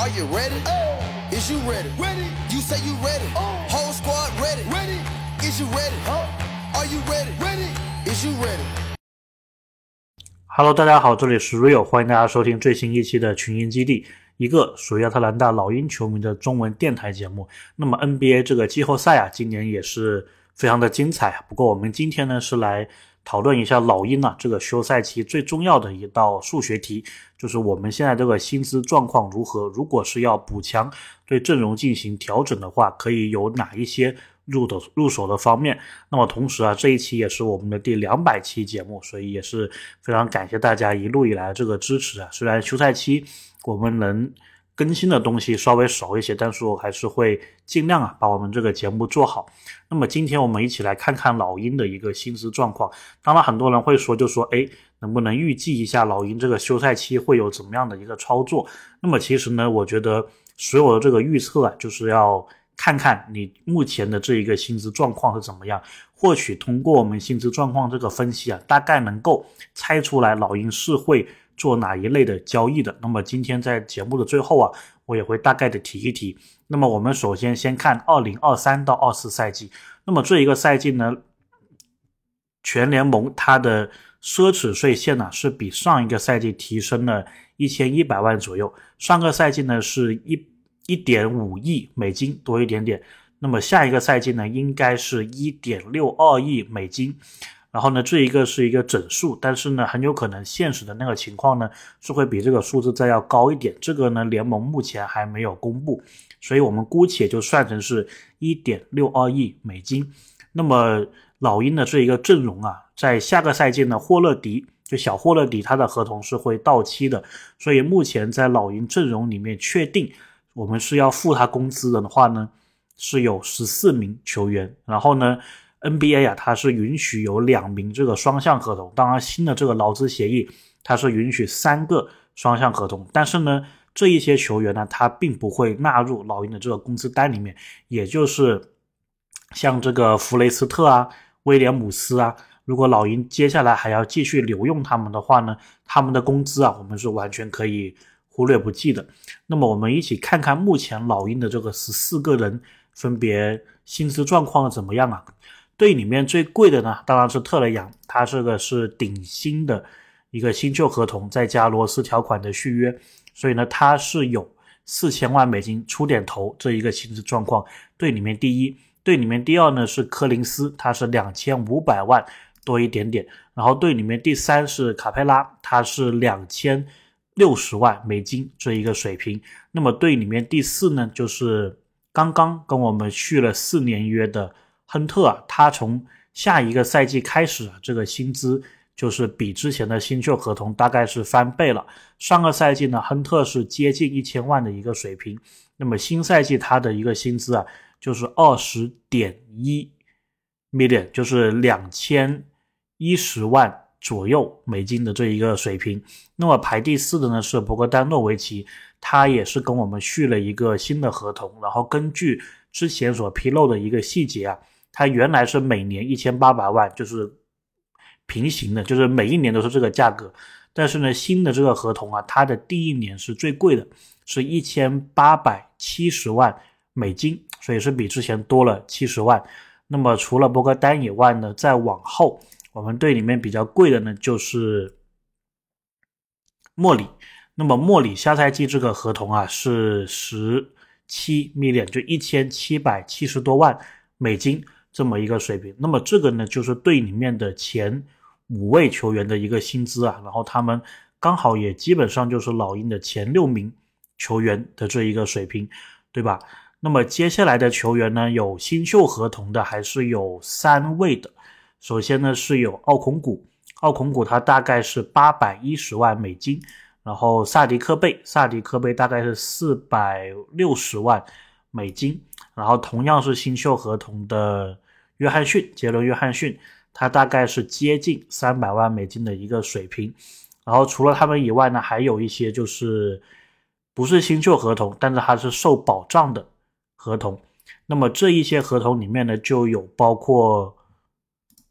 Are you ready? Oh. Is you ready? Ready? You say you ready? Oh. Whole squad ready? Ready? Is you ready? Are you ready? Ready? Is you ready? Hello，大家好，这里是 Rio，欢迎大家收听最新一期的群英基地，一个属于亚特兰大老鹰球迷的中文电台节目。那么 NBA 这个季后赛啊，今年也是非常的精彩。不过我们今天呢是来讨论一下老鹰啊这个休赛期最重要的一道数学题，就是我们现在这个薪资状况如何？如果是要补强对阵容进行调整的话，可以有哪一些入的入手的方面？那么同时啊，这一期也是我们的第两百期节目，所以也是非常感谢大家一路以来这个支持啊。虽然休赛期我们能更新的东西稍微少一些，但是我还是会尽量啊把我们这个节目做好。那么今天我们一起来看看老鹰的一个薪资状况。当然，很多人会说，就说哎，能不能预计一下老鹰这个休赛期会有怎么样的一个操作？那么其实呢，我觉得所有的这个预测啊，就是要看看你目前的这一个薪资状况是怎么样。或许通过我们薪资状况这个分析啊，大概能够猜出来老鹰是会。做哪一类的交易的？那么今天在节目的最后啊，我也会大概的提一提。那么我们首先先看二零二三到二四赛季。那么这一个赛季呢，全联盟它的奢侈税线呢是比上一个赛季提升了一千一百万左右。上个赛季呢是一一点五亿美金多一点点。那么下一个赛季呢，应该是一点六二亿美金。然后呢，这一个是一个整数，但是呢，很有可能现实的那个情况呢，是会比这个数字再要高一点。这个呢，联盟目前还没有公布，所以我们姑且就算成是一点六二亿美金。那么老鹰的这一个阵容啊，在下个赛季呢，霍勒迪就小霍勒迪他的合同是会到期的，所以目前在老鹰阵容里面确定我们是要付他工资的话呢，是有十四名球员。然后呢？NBA 呀，它是允许有两名这个双向合同。当然，新的这个劳资协议，它是允许三个双向合同。但是呢，这一些球员呢，他并不会纳入老鹰的这个工资单里面。也就是像这个弗雷斯特啊、威廉姆斯啊，如果老鹰接下来还要继续留用他们的话呢，他们的工资啊，我们是完全可以忽略不计的。那么，我们一起看看目前老鹰的这个十四个人分别薪资状况怎么样啊？队里面最贵的呢，当然是特雷杨，他这个是顶薪的一个新旧合同，再加罗斯条款的续约，所以呢，他是有四千万美金出点头这一个薪资状况。队里面第一，队里面第二呢是柯林斯，他是两千五百万多一点点，然后队里面第三是卡佩拉，他是两千六十万美金这一个水平。那么队里面第四呢，就是刚刚跟我们续了四年约的。亨特啊，他从下一个赛季开始啊，这个薪资就是比之前的新秀合同大概是翻倍了。上个赛季呢，亨特是接近一千万的一个水平，那么新赛季他的一个薪资啊，就是二十点一 million，就是两千一十万左右美金的这一个水平。那么排第四的呢是博格丹诺维奇，他也是跟我们续了一个新的合同，然后根据之前所披露的一个细节啊。它原来是每年一千八百万，就是平行的，就是每一年都是这个价格。但是呢，新的这个合同啊，它的第一年是最贵的，是一千八百七十万美金，所以是比之前多了七十万。那么除了博格丹以外呢，再往后，我们队里面比较贵的呢就是莫里。那么莫里下赛季这个合同啊是十七 million，就一千七百七十多万美金。这么一个水平，那么这个呢，就是队里面的前五位球员的一个薪资啊，然后他们刚好也基本上就是老鹰的前六名球员的这一个水平，对吧？那么接下来的球员呢，有新秀合同的还是有三位的。首先呢是有奥孔古，奥孔古他大概是八百一十万美金，然后萨迪克贝，萨迪克贝大概是四百六十万美金。然后同样是新秀合同的约翰逊，杰伦·约翰逊，他大概是接近三百万美金的一个水平。然后除了他们以外呢，还有一些就是不是新秀合同，但是还是受保障的合同。那么这一些合同里面呢，就有包括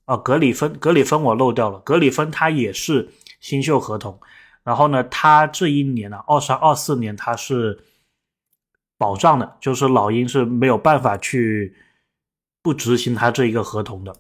啊格里芬，格里芬我漏掉了，格里芬他也是新秀合同。然后呢，他这一年呢，二三二四年他是。保障的，就是老鹰是没有办法去不执行他这一个合同的，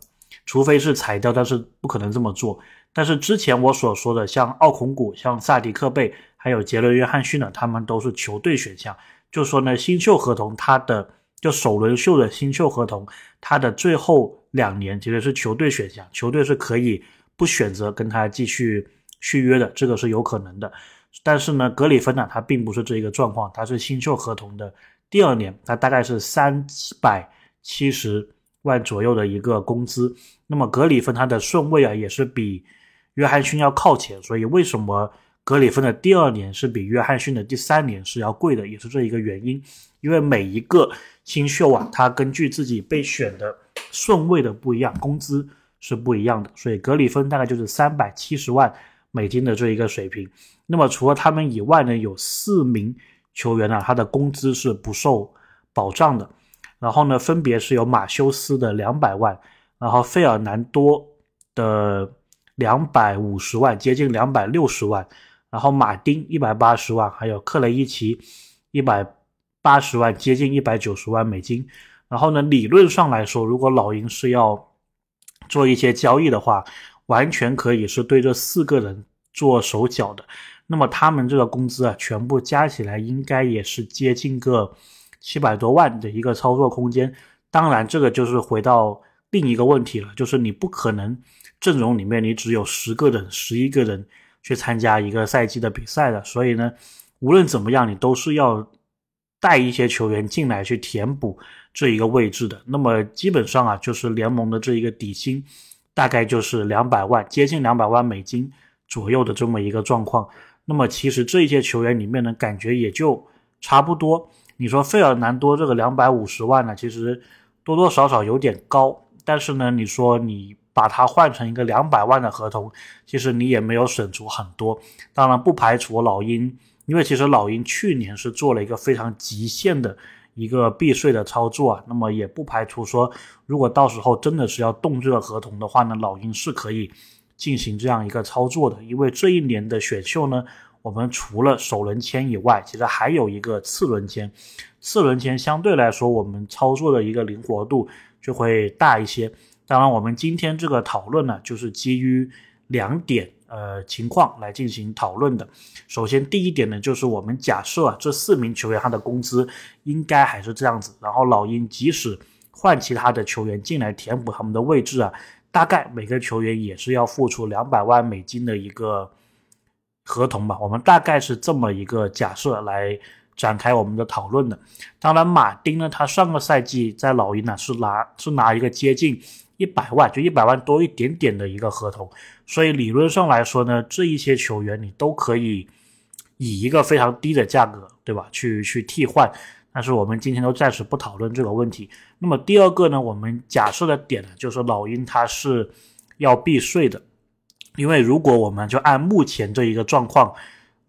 除非是裁掉，但是不可能这么做。但是之前我所说的，像奥孔古、像萨迪克贝，还有杰伦约翰逊呢，他们都是球队选项。就说呢，新秀合同，他的就首轮秀的新秀合同，他的最后两年其实是球队选项，球队是可以不选择跟他继续续约的，这个是有可能的。但是呢，格里芬呢，他并不是这一个状况，他是新秀合同的第二年，他大概是三百七十万左右的一个工资。那么格里芬他的顺位啊，也是比约翰逊要靠前，所以为什么格里芬的第二年是比约翰逊的第三年是要贵的，也是这一个原因。因为每一个新秀啊，他根据自己被选的顺位的不一样，工资是不一样的，所以格里芬大概就是三百七十万美金的这一个水平。那么除了他们以外呢，有四名球员呢，他的工资是不受保障的。然后呢，分别是有马修斯的两百万，然后费尔南多的两百五十万，接近两百六十万，然后马丁一百八十万，还有克雷伊奇一百八十万，接近一百九十万美金。然后呢，理论上来说，如果老鹰是要做一些交易的话，完全可以是对这四个人做手脚的。那么他们这个工资啊，全部加起来应该也是接近个七百多万的一个操作空间。当然，这个就是回到另一个问题了，就是你不可能阵容里面你只有十个人、十一个人去参加一个赛季的比赛的。所以呢，无论怎么样，你都是要带一些球员进来去填补这一个位置的。那么基本上啊，就是联盟的这一个底薪大概就是两百万，接近两百万美金左右的这么一个状况。那么其实这一届球员里面呢，感觉也就差不多。你说费尔南多这个两百五十万呢，其实多多少少有点高。但是呢，你说你把它换成一个两百万的合同，其实你也没有省出很多。当然不排除老鹰，因为其实老鹰去年是做了一个非常极限的一个避税的操作啊。那么也不排除说，如果到时候真的是要动这个合同的话呢，老鹰是可以。进行这样一个操作的，因为这一年的选秀呢，我们除了首轮签以外，其实还有一个次轮签。次轮签相对来说，我们操作的一个灵活度就会大一些。当然，我们今天这个讨论呢，就是基于两点呃情况来进行讨论的。首先，第一点呢，就是我们假设啊，这四名球员他的工资应该还是这样子，然后老鹰即使换其他的球员进来填补他们的位置啊。大概每个球员也是要付出两百万美金的一个合同吧，我们大概是这么一个假设来展开我们的讨论的。当然，马丁呢，他上个赛季在老鹰呢是拿是拿一个接近一百万，就一百万多一点点的一个合同，所以理论上来说呢，这一些球员你都可以以一个非常低的价格，对吧，去去替换。但是我们今天都暂时不讨论这个问题。那么第二个呢，我们假设的点呢，就是老鹰他是要避税的，因为如果我们就按目前这一个状况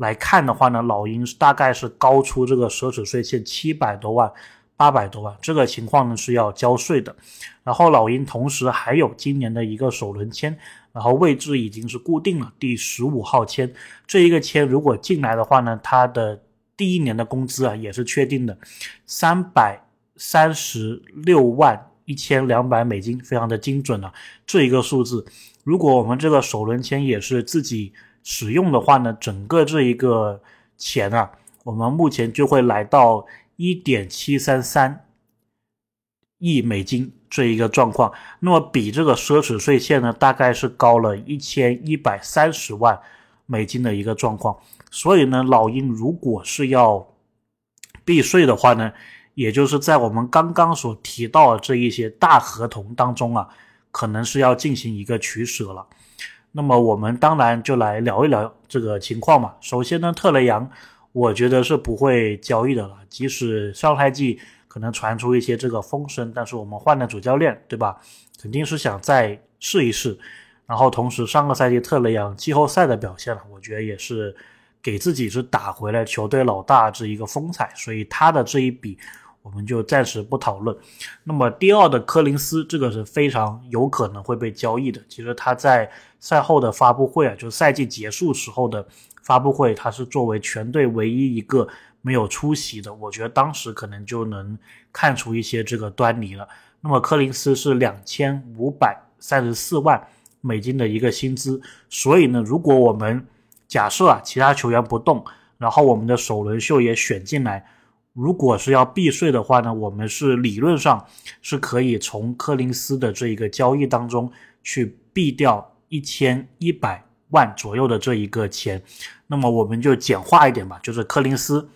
来看的话呢，老鹰大概是高出这个奢侈税线七百多万、八百多万，这个情况呢是要交税的。然后老鹰同时还有今年的一个首轮签，然后位置已经是固定了，第十五号签这一个签如果进来的话呢，它的。第一年的工资啊也是确定的，三百三十六万一千两百美金，非常的精准啊，这一个数字。如果我们这个首轮签也是自己使用的话呢，整个这一个钱啊，我们目前就会来到一点七三三亿美金这一个状况。那么比这个奢侈税线呢，大概是高了一千一百三十万美金的一个状况。所以呢，老鹰如果是要避税的话呢，也就是在我们刚刚所提到的这一些大合同当中啊，可能是要进行一个取舍了。那么我们当然就来聊一聊这个情况嘛。首先呢，特雷杨，我觉得是不会交易的了。即使上赛季可能传出一些这个风声，但是我们换了主教练，对吧？肯定是想再试一试。然后同时，上个赛季特雷杨季后赛的表现，我觉得也是。给自己是打回来球队老大这一个风采，所以他的这一笔我们就暂时不讨论。那么第二的科林斯，这个是非常有可能会被交易的。其实他在赛后的发布会啊，就赛季结束时候的发布会，他是作为全队唯一一个没有出席的，我觉得当时可能就能看出一些这个端倪了。那么柯林斯是两千五百三十四万美金的一个薪资，所以呢，如果我们假设啊其他球员不动，然后我们的首轮秀也选进来，如果是要避税的话呢，我们是理论上是可以从柯林斯的这一个交易当中去避掉一千一百万左右的这一个钱。那么我们就简化一点吧，就是柯林斯。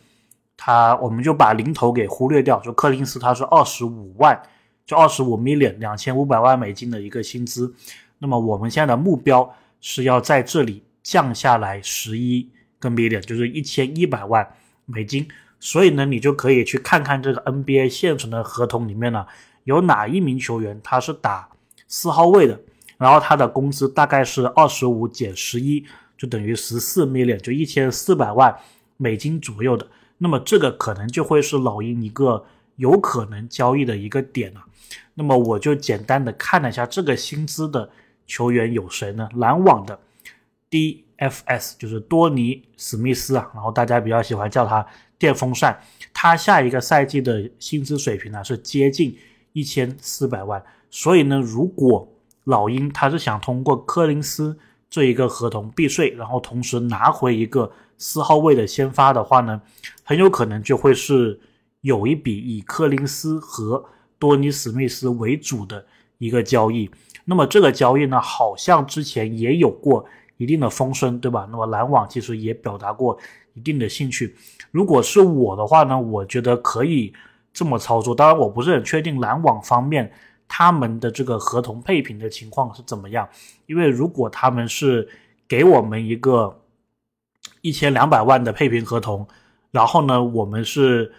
他我们就把零头给忽略掉，就柯林斯他是二十五万，就二十五 million 两千五百万美金的一个薪资。那么我们现在的目标是要在这里降下来十一个 million，就是一千一百万美金。所以呢，你就可以去看看这个 NBA 现存的合同里面呢，有哪一名球员他是打四号位的，然后他的工资大概是二十五减十一，就等于十四 million，就一千四百万美金左右的。那么这个可能就会是老鹰一个有可能交易的一个点了。那么我就简单的看了一下这个薪资的球员有谁呢？篮网的 DFS 就是多尼史密斯啊，然后大家比较喜欢叫他电风扇。他下一个赛季的薪资水平呢是接近一千四百万。所以呢，如果老鹰他是想通过柯林斯这一个合同避税，然后同时拿回一个。四号位的先发的话呢，很有可能就会是有一笔以柯林斯和多尼史密斯为主的一个交易。那么这个交易呢，好像之前也有过一定的风声，对吧？那么篮网其实也表达过一定的兴趣。如果是我的话呢，我觉得可以这么操作。当然，我不是很确定篮网方面他们的这个合同配平的情况是怎么样，因为如果他们是给我们一个。一千两百万的配平合同，然后呢，我们是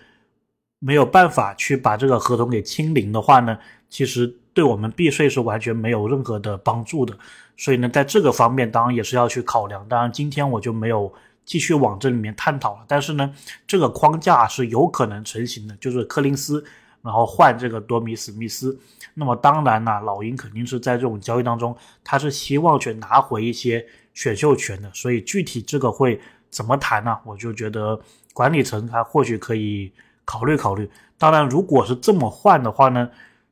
没有办法去把这个合同给清零的话呢，其实对我们避税是完全没有任何的帮助的。所以呢，在这个方面当然也是要去考量。当然，今天我就没有继续往这里面探讨了。但是呢，这个框架是有可能成型的，就是柯林斯，然后换这个多米史密斯。那么当然呢，老鹰肯定是在这种交易当中，他是希望去拿回一些选秀权的。所以具体这个会。怎么谈呢？我就觉得管理层他或许可以考虑考虑。当然，如果是这么换的话呢，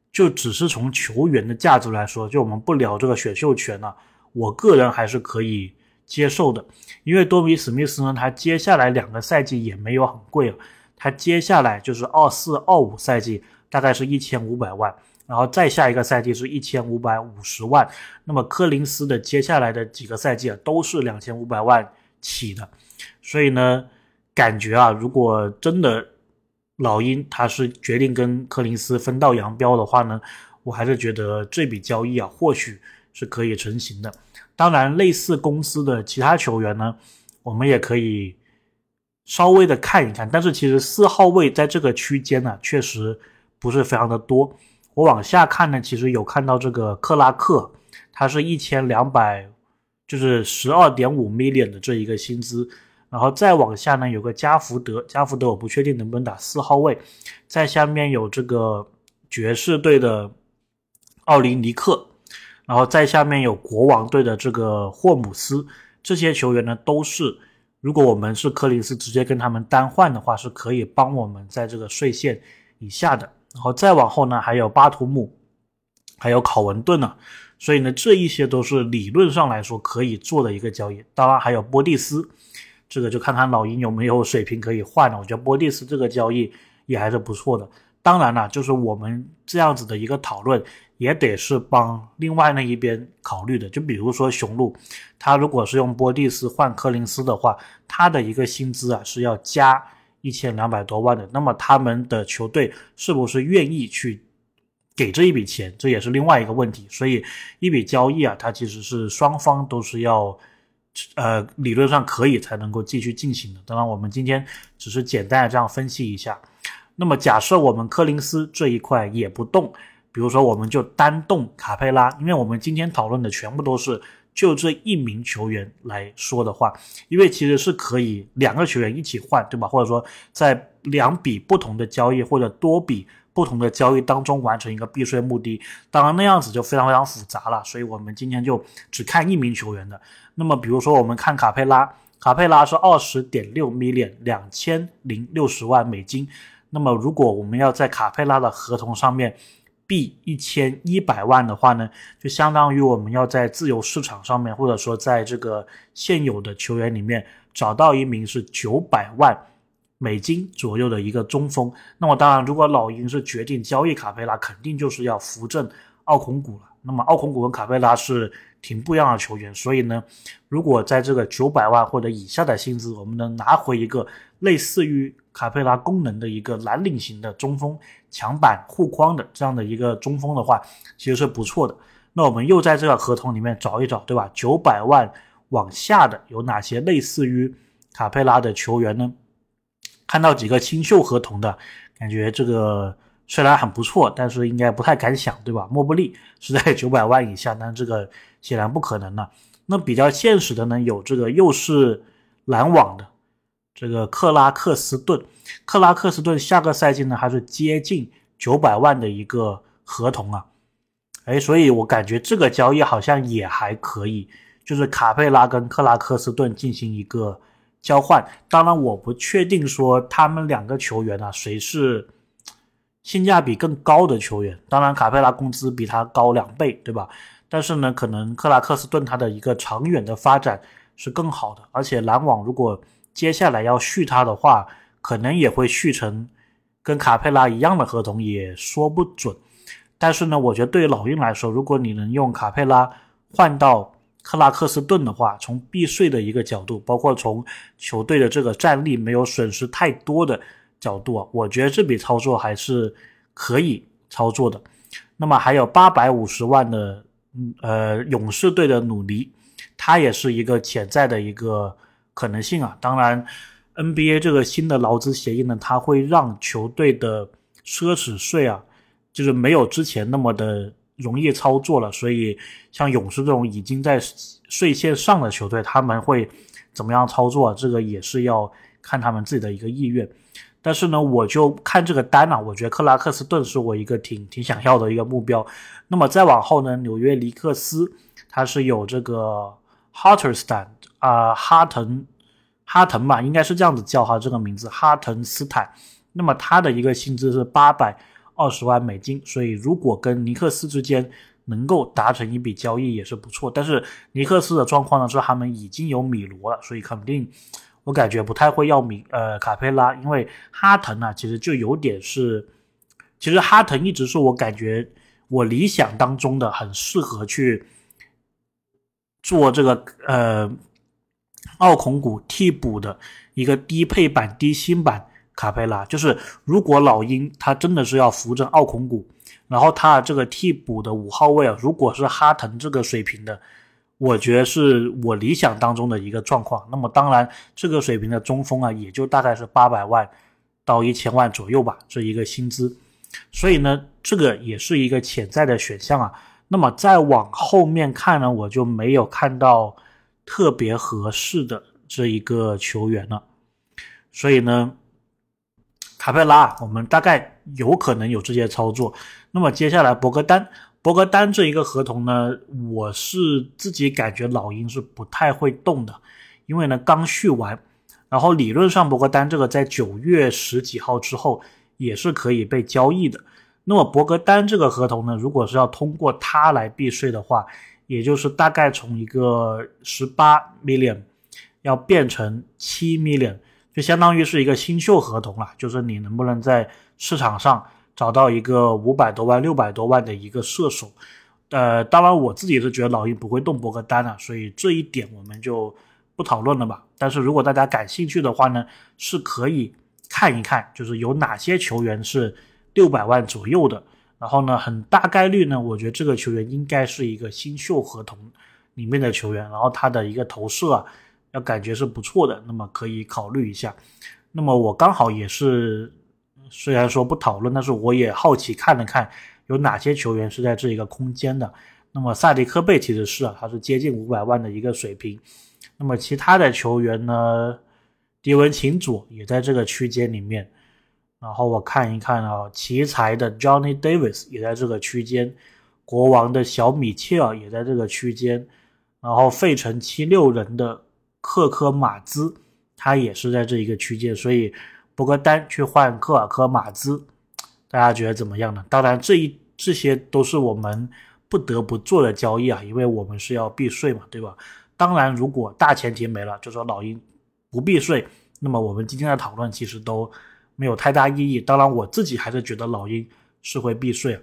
就只是从球员的价值来说，就我们不聊这个选秀权了。我个人还是可以接受的，因为多米史密斯呢，他接下来两个赛季也没有很贵了，他接下来就是二四二五赛季大概是一千五百万，然后再下一个赛季是一千五百五十万。那么柯林斯的接下来的几个赛季啊，都是两千五百万起的。所以呢，感觉啊，如果真的老鹰他是决定跟柯林斯分道扬镳的话呢，我还是觉得这笔交易啊，或许是可以成型的。当然，类似公司的其他球员呢，我们也可以稍微的看一看。但是其实四号位在这个区间呢，确实不是非常的多。我往下看呢，其实有看到这个克拉克，他是一千两百，就是十二点五 million 的这一个薪资。然后再往下呢，有个加福德，加福德我不确定能不能打四号位。在下面有这个爵士队的奥林尼克，然后在下面有国王队的这个霍姆斯。这些球员呢，都是如果我们是柯林斯直接跟他们单换的话，是可以帮我们在这个税线以下的。然后再往后呢，还有巴图姆，还有考文顿呢。所以呢，这一些都是理论上来说可以做的一个交易。当然还有波蒂斯。这个就看看老鹰有没有水平可以换了。我觉得波蒂斯这个交易也还是不错的。当然了，就是我们这样子的一个讨论，也得是帮另外那一边考虑的。就比如说雄鹿，他如果是用波蒂斯换柯林斯的话，他的一个薪资啊是要加一千两百多万的。那么他们的球队是不是愿意去给这一笔钱，这也是另外一个问题。所以一笔交易啊，它其实是双方都是要。呃，理论上可以才能够继续进行的。当然，我们今天只是简单的这样分析一下。那么，假设我们柯林斯这一块也不动，比如说我们就单动卡佩拉，因为我们今天讨论的全部都是就这一名球员来说的话，因为其实是可以两个球员一起换，对吧？或者说在两笔不同的交易或者多笔。不同的交易当中完成一个避税目的，当然那样子就非常非常复杂了，所以我们今天就只看一名球员的。那么比如说我们看卡佩拉，卡佩拉是二十点六 million，两千零六十万美金。那么如果我们要在卡佩拉的合同上面币一千一百万的话呢，就相当于我们要在自由市场上面，或者说在这个现有的球员里面找到一名是九百万美金左右的一个中锋。那么当然，如果老鹰是决定交易卡佩拉，肯定就是要扶正奥孔古了。那么奥孔古跟卡佩拉是。挺不一样的球员，所以呢，如果在这个九百万或者以下的薪资，我们能拿回一个类似于卡佩拉功能的一个蓝领型的中锋，抢板护框的这样的一个中锋的话，其实是不错的。那我们又在这个合同里面找一找，对吧？九百万往下的有哪些类似于卡佩拉的球员呢？看到几个新秀合同的，感觉这个。虽然很不错，但是应该不太敢想，对吧？莫布利是在 九百万以下，但这个显然不可能了。那比较现实的呢，有这个又是篮网的这个克拉克斯顿，克拉克斯顿下个赛季呢还是接近九百万的一个合同啊。哎，所以我感觉这个交易好像也还可以，就是卡佩拉跟克拉克斯顿进行一个交换。当然，我不确定说他们两个球员啊谁是。性价比更高的球员，当然卡佩拉工资比他高两倍，对吧？但是呢，可能克拉克斯顿他的一个长远的发展是更好的，而且篮网如果接下来要续他的话，可能也会续成跟卡佩拉一样的合同，也说不准。但是呢，我觉得对于老鹰来说，如果你能用卡佩拉换到克拉克斯顿的话，从避税的一个角度，包括从球队的这个战力没有损失太多的。角度啊，我觉得这笔操作还是可以操作的。那么还有八百五十万的，呃，勇士队的努力，它也是一个潜在的一个可能性啊。当然，NBA 这个新的劳资协议呢，它会让球队的奢侈税啊，就是没有之前那么的容易操作了。所以，像勇士这种已经在税线上的球队，他们会怎么样操作？这个也是要看他们自己的一个意愿。但是呢，我就看这个单啊，我觉得克拉克斯顿是我一个挺挺想要的一个目标。那么再往后呢，纽约尼克斯它是有这个 Hartenstein 啊，哈腾哈腾吧，应该是这样子叫哈这个名字，哈腾斯坦。那么他的一个薪资是八百二十万美金，所以如果跟尼克斯之间能够达成一笔交易也是不错。但是尼克斯的状况呢是他们已经有米罗了，所以肯定。我感觉不太会要米呃卡佩拉，因为哈腾啊，其实就有点是，其实哈腾一直是我感觉我理想当中的很适合去做这个呃奥孔古替补的一个低配版低薪版卡佩拉，就是如果老鹰他真的是要扶正奥孔古，然后他这个替补的五号位啊，如果是哈腾这个水平的。我觉得是我理想当中的一个状况。那么当然，这个水平的中锋啊，也就大概是八百万到一千万左右吧，这一个薪资。所以呢，这个也是一个潜在的选项啊。那么再往后面看呢，我就没有看到特别合适的这一个球员了。所以呢，卡佩拉，我们大概有可能有这些操作。那么接下来博格丹。博格丹这一个合同呢，我是自己感觉老鹰是不太会动的，因为呢刚续完，然后理论上博格丹这个在九月十几号之后也是可以被交易的。那么博格丹这个合同呢，如果是要通过他来避税的话，也就是大概从一个十八 million 要变成七 million，就相当于是一个新秀合同了，就是你能不能在市场上。找到一个五百多万、六百多万的一个射手，呃，当然我自己是觉得老鹰不会动博格丹啊，所以这一点我们就不讨论了吧。但是如果大家感兴趣的话呢，是可以看一看，就是有哪些球员是六百万左右的。然后呢，很大概率呢，我觉得这个球员应该是一个新秀合同里面的球员，然后他的一个投射啊，要感觉是不错的，那么可以考虑一下。那么我刚好也是。虽然说不讨论，但是我也好奇看了看有哪些球员是在这一个空间的。那么萨迪科贝其实是啊，他是接近五百万的一个水平。那么其他的球员呢？迪文琴佐也在这个区间里面。然后我看一看啊，奇才的 Johnny Davis 也在这个区间，国王的小米切尔也在这个区间，然后费城七六人的克科马兹，他也是在这一个区间，所以博格丹去换科尔科马兹，大家觉得怎么样呢？当然，这一这些都是我们不得不做的交易啊，因为我们是要避税嘛，对吧？当然，如果大前提没了，就说老鹰不避税，那么我们今天的讨论其实都没有太大意义。当然，我自己还是觉得老鹰是会避税。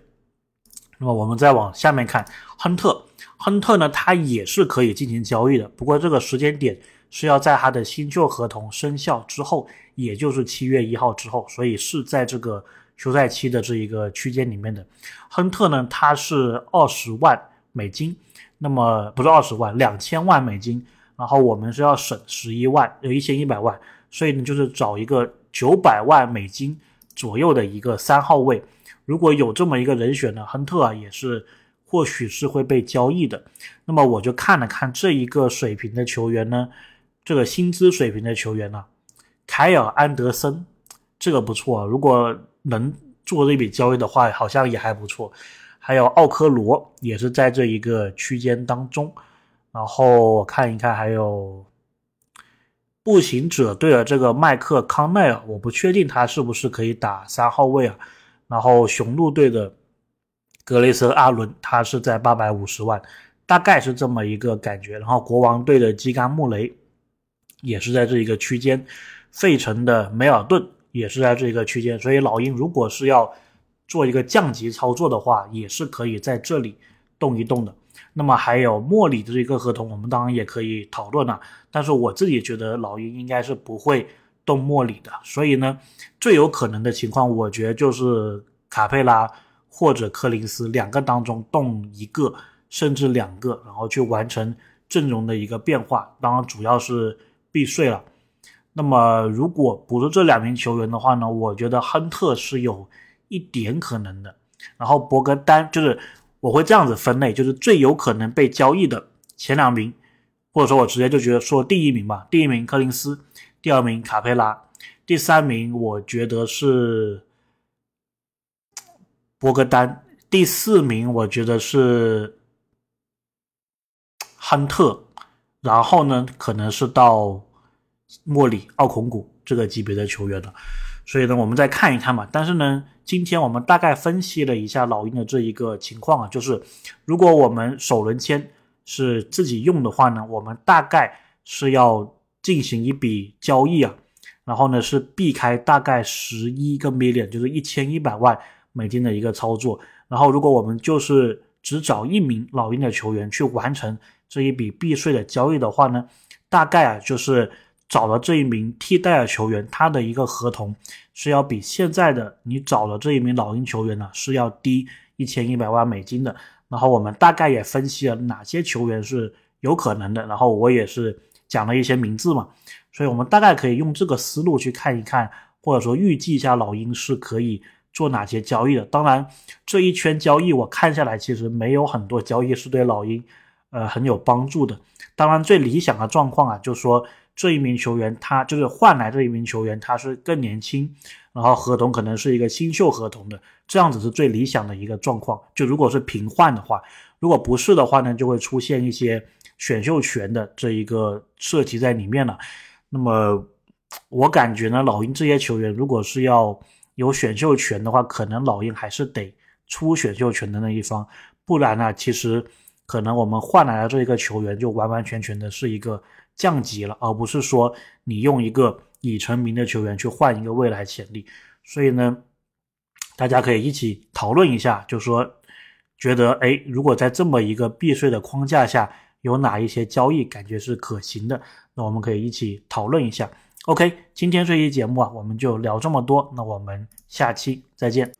那么我们再往下面看，亨特，亨特呢，他也是可以进行交易的，不过这个时间点是要在他的新旧合同生效之后，也就是七月一号之后，所以是在这个休赛期的这一个区间里面的。亨特呢，他是二十万美金，那么不是二十万，两千万美金，然后我们是要省十一万，有一千一百万，所以呢，就是找一个九百万美金左右的一个三号位。如果有这么一个人选呢，亨特啊也是或许是会被交易的。那么我就看了看这一个水平的球员呢，这个薪资水平的球员呢，凯尔安德森这个不错，如果能做这笔交易的话，好像也还不错。还有奥科罗也是在这一个区间当中。然后我看一看，还有步行者队的这个麦克康奈尔，我不确定他是不是可以打三号位啊。然后雄鹿队的格雷瑟阿伦，他是在八百五十万，大概是这么一个感觉。然后国王队的基甘穆雷也是在这一个区间，费城的梅尔顿也是在这一个区间。所以老鹰如果是要做一个降级操作的话，也是可以在这里动一动的。那么还有莫里的这个合同，我们当然也可以讨论了。但是我自己觉得老鹰应该是不会。动莫里的，所以呢，最有可能的情况，我觉得就是卡佩拉或者柯林斯两个当中动一个，甚至两个，然后去完成阵容的一个变化。当然，主要是避税了。那么，如果不是这两名球员的话呢，我觉得亨特是有一点可能的。然后博格丹就是我会这样子分类，就是最有可能被交易的前两名，或者说我直接就觉得说第一名吧，第一名柯林斯。第二名卡佩拉，第三名我觉得是博格丹，第四名我觉得是亨特，然后呢可能是到莫里奥孔古这个级别的球员了，所以呢我们再看一看吧。但是呢，今天我们大概分析了一下老鹰的这一个情况啊，就是如果我们首轮签是自己用的话呢，我们大概是要。进行一笔交易啊，然后呢是避开大概十一个 million，就是一千一百万美金的一个操作。然后如果我们就是只找一名老鹰的球员去完成这一笔避税的交易的话呢，大概啊就是找了这一名替代的球员，他的一个合同是要比现在的你找了这一名老鹰球员呢是要低一千一百万美金的。然后我们大概也分析了哪些球员是有可能的，然后我也是。讲了一些名字嘛，所以我们大概可以用这个思路去看一看，或者说预计一下老鹰是可以做哪些交易的。当然，这一圈交易我看下来，其实没有很多交易是对老鹰，呃，很有帮助的。当然，最理想的状况啊，就是说这一名球员他就是换来这一名球员他是更年轻，然后合同可能是一个新秀合同的，这样子是最理想的一个状况。就如果是平换的话，如果不是的话呢，就会出现一些。选秀权的这一个涉及在里面了，那么我感觉呢，老鹰这些球员如果是要有选秀权的话，可能老鹰还是得出选秀权的那一方，不然呢，其实可能我们换来的这一个球员就完完全全的是一个降级了，而不是说你用一个已成名的球员去换一个未来潜力。所以呢，大家可以一起讨论一下，就说觉得哎，如果在这么一个避税的框架下。有哪一些交易感觉是可行的？那我们可以一起讨论一下。OK，今天这期节目啊，我们就聊这么多。那我们下期再见。